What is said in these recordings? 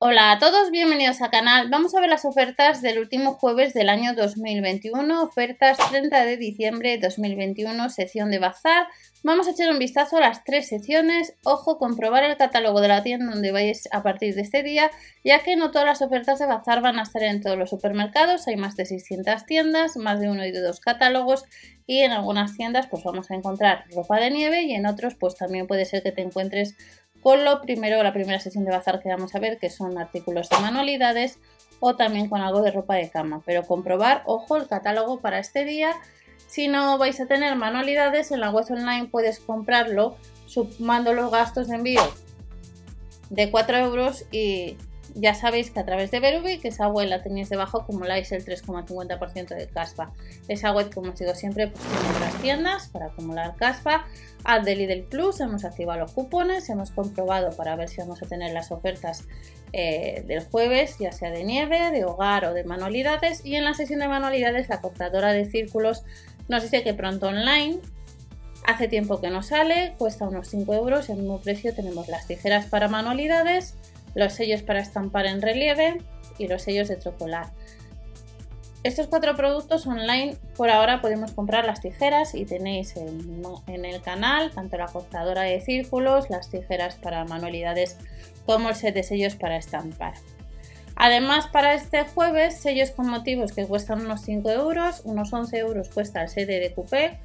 Hola a todos, bienvenidos al canal. Vamos a ver las ofertas del último jueves del año 2021, ofertas 30 de diciembre de 2021, sección de bazar. Vamos a echar un vistazo a las tres secciones. Ojo, comprobar el catálogo de la tienda donde vais a partir de este día, ya que no todas las ofertas de bazar van a estar en todos los supermercados. Hay más de 600 tiendas, más de uno y de dos catálogos y en algunas tiendas pues vamos a encontrar ropa de nieve y en otros pues también puede ser que te encuentres con lo primero, la primera sesión de bazar que vamos a ver, que son artículos de manualidades o también con algo de ropa de cama. Pero comprobar, ojo, el catálogo para este día. Si no vais a tener manualidades, en la web online puedes comprarlo sumando los gastos de envío de 4 euros y ya sabéis que a través de Berubi, que esa web la tenéis debajo, acumuláis el 3,50% de caspa. Esa web, como os digo siempre, pues tiene otras tiendas para acumular caspa. Al de Lidl Plus hemos activado los cupones, hemos comprobado para ver si vamos a tener las ofertas eh, del jueves, ya sea de nieve, de hogar o de manualidades. Y en la sesión de manualidades, la cortadora de círculos nos dice que pronto online Hace tiempo que no sale, cuesta unos 5 euros, el mismo precio tenemos las tijeras para manualidades, los sellos para estampar en relieve y los sellos de trocolar. Estos cuatro productos online por ahora podemos comprar las tijeras y tenéis en, el canal tanto la cortadora de círculos, las tijeras para manualidades como el set de sellos para estampar. Además, para este jueves, sellos con motivos que cuestan unos 5 euros, unos 11 euros cuesta el set de coupé,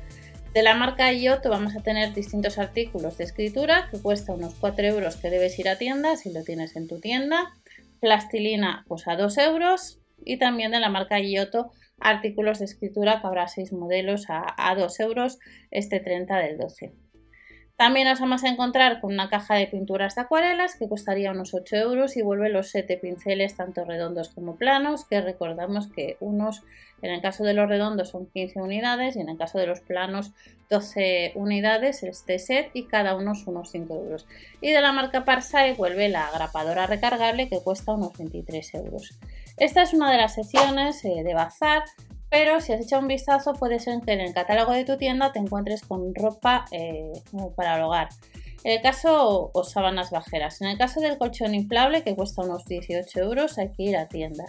de la marca Iotto vamos a tener distintos artículos de escritura que cuesta unos 4 euros que debes ir a tienda si lo tienes en tu tienda. Plastilina pues a 2 euros y también de la marca Giotto artículos de escritura que habrá 6 modelos a, a 2 euros este 30 del 12. También nos vamos a encontrar con una caja de pinturas de acuarelas que costaría unos 8 euros y vuelve los 7 pinceles tanto redondos como planos que recordamos que unos en el caso de los redondos son 15 unidades y en el caso de los planos 12 unidades este set y cada uno son unos 5 euros. Y de la marca Parsai vuelve la grapadora recargable que cuesta unos 23 euros. Esta es una de las secciones eh, de bazar pero si has echado un vistazo puede ser que en el catálogo de tu tienda te encuentres con ropa eh, para el hogar. En el caso, o sábanas bajeras. En el caso del colchón inflable, que cuesta unos 18 euros, hay que ir a tienda.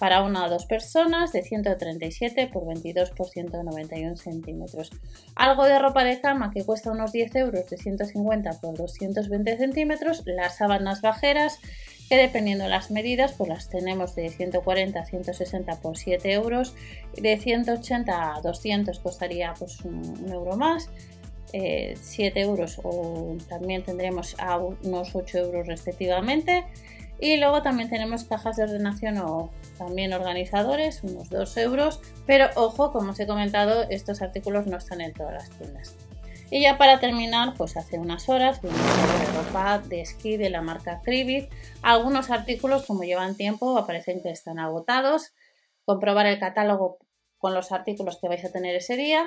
Para una o dos personas, de 137 por 22 por 191 centímetros. Algo de ropa de cama, que cuesta unos 10 euros, de 150 por 220 centímetros. Las sábanas bajeras, que dependiendo de las medidas, pues las tenemos de 140 a 160 por 7 euros, de 180 a 200 costaría pues un, euro más, 7 eh, euros o también tendremos a unos 8 euros respectivamente. Y luego también tenemos cajas de ordenación o también organizadores, unos 2 euros. Pero ojo, como os he comentado, estos artículos no están en todas las tiendas. Y ya para terminar, pues hace unas horas vimos de ropa de esquí de la marca Cribit. Algunos artículos, como llevan tiempo, aparecen que están agotados. Comprobar el catálogo con los artículos que vais a tener ese día.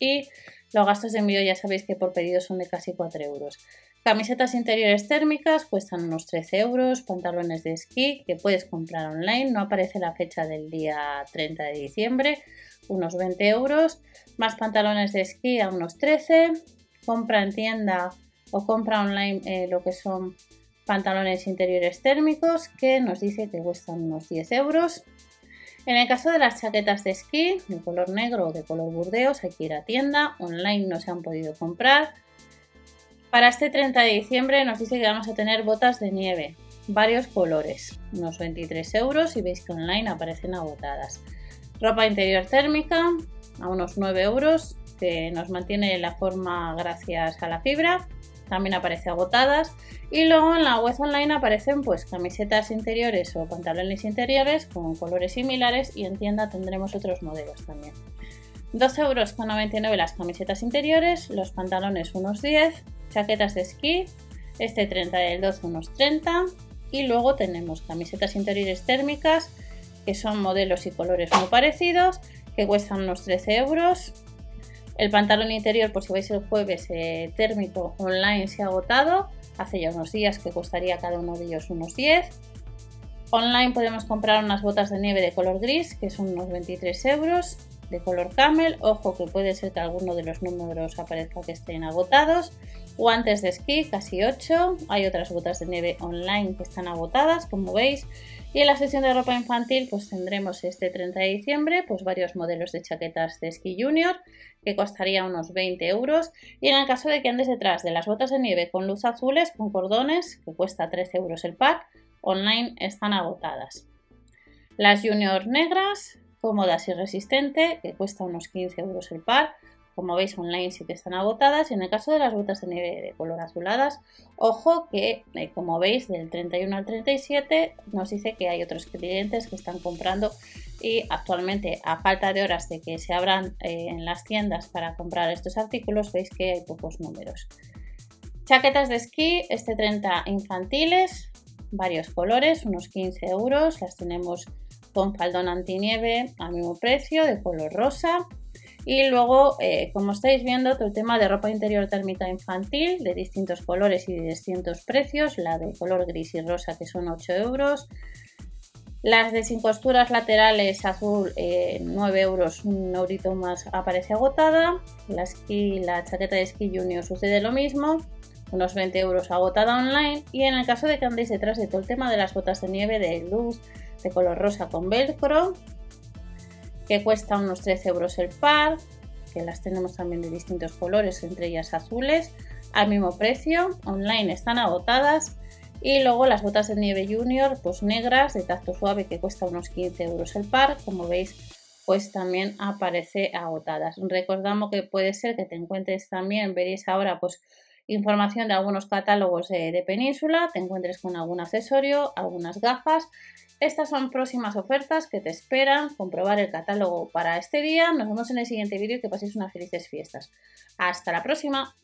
Y los gastos de envío ya sabéis que por pedido son de casi 4 euros. Camisetas interiores térmicas cuestan unos 13 euros, pantalones de esquí que puedes comprar online, no aparece la fecha del día 30 de diciembre, unos 20 euros, más pantalones de esquí a unos 13, compra en tienda o compra online eh, lo que son pantalones interiores térmicos que nos dice que cuestan unos 10 euros. En el caso de las chaquetas de esquí de color negro o de color burdeos hay que ir a tienda, online no se han podido comprar. Para este 30 de diciembre nos dice que vamos a tener botas de nieve, varios colores, unos 23 euros y veis que online aparecen agotadas. Ropa interior térmica a unos 9 euros que nos mantiene la forma gracias a la fibra. También aparece agotadas. Y luego en la web online aparecen pues camisetas interiores o pantalones interiores con colores similares y en tienda tendremos otros modelos también. 12 euros con 99 las camisetas interiores, los pantalones unos 10, chaquetas de esquí, este 30 del 12 unos 30 y luego tenemos camisetas interiores térmicas que son modelos y colores muy parecidos, que cuestan unos 13 euros. El pantalón interior, por si vais el jueves, eh, térmico online se ha agotado. Hace ya unos días que costaría cada uno de ellos unos 10. Online podemos comprar unas botas de nieve de color gris, que son unos 23 euros, de color camel. Ojo que puede ser que alguno de los números aparezca que estén agotados. Guantes de esquí, casi 8. Hay otras botas de nieve online que están agotadas, como veis. Y en la sección de ropa infantil, pues tendremos este 30 de diciembre, pues varios modelos de chaquetas de esquí junior, que costaría unos 20 euros. Y en el caso de que andes detrás de las botas de nieve con luz azules, con cordones, que cuesta 13 euros el pack, online están agotadas. Las junior negras, cómodas y resistentes, que cuesta unos 15 euros el par, como veis online sí que están agotadas. Y en el caso de las botas de nieve de color azuladas, ojo que eh, como veis del 31 al 37 nos dice que hay otros clientes que están comprando. Y actualmente a falta de horas de que se abran eh, en las tiendas para comprar estos artículos veis que hay pocos números. Chaquetas de esquí, este 30 infantiles, varios colores, unos 15 euros, las tenemos con faldón antinieve al mismo precio de color rosa y luego, eh, como estáis viendo, todo el tema de ropa interior térmica infantil de distintos colores y de distintos precios. La de color gris y rosa que son 8 euros. Las de sin costuras laterales azul 9 eh, euros, un eurito más aparece agotada. La, la chaqueta de ski junior sucede lo mismo, unos 20 euros agotada online. Y en el caso de que andéis detrás de todo el tema de las botas de nieve de luz de color rosa con velcro, que cuesta unos 13 euros el par, que las tenemos también de distintos colores, entre ellas azules, al mismo precio, online están agotadas. Y luego las botas de nieve junior, pues negras, de tacto suave, que cuesta unos 15 euros el par, como veis, pues también aparece agotadas. Recordamos que puede ser que te encuentres también, veréis ahora, pues información de algunos catálogos de península, te encuentres con algún accesorio, algunas gafas estas son próximas ofertas que te esperan. Comprobar el catálogo para este día. Nos vemos en el siguiente vídeo y que paséis unas felices fiestas. Hasta la próxima.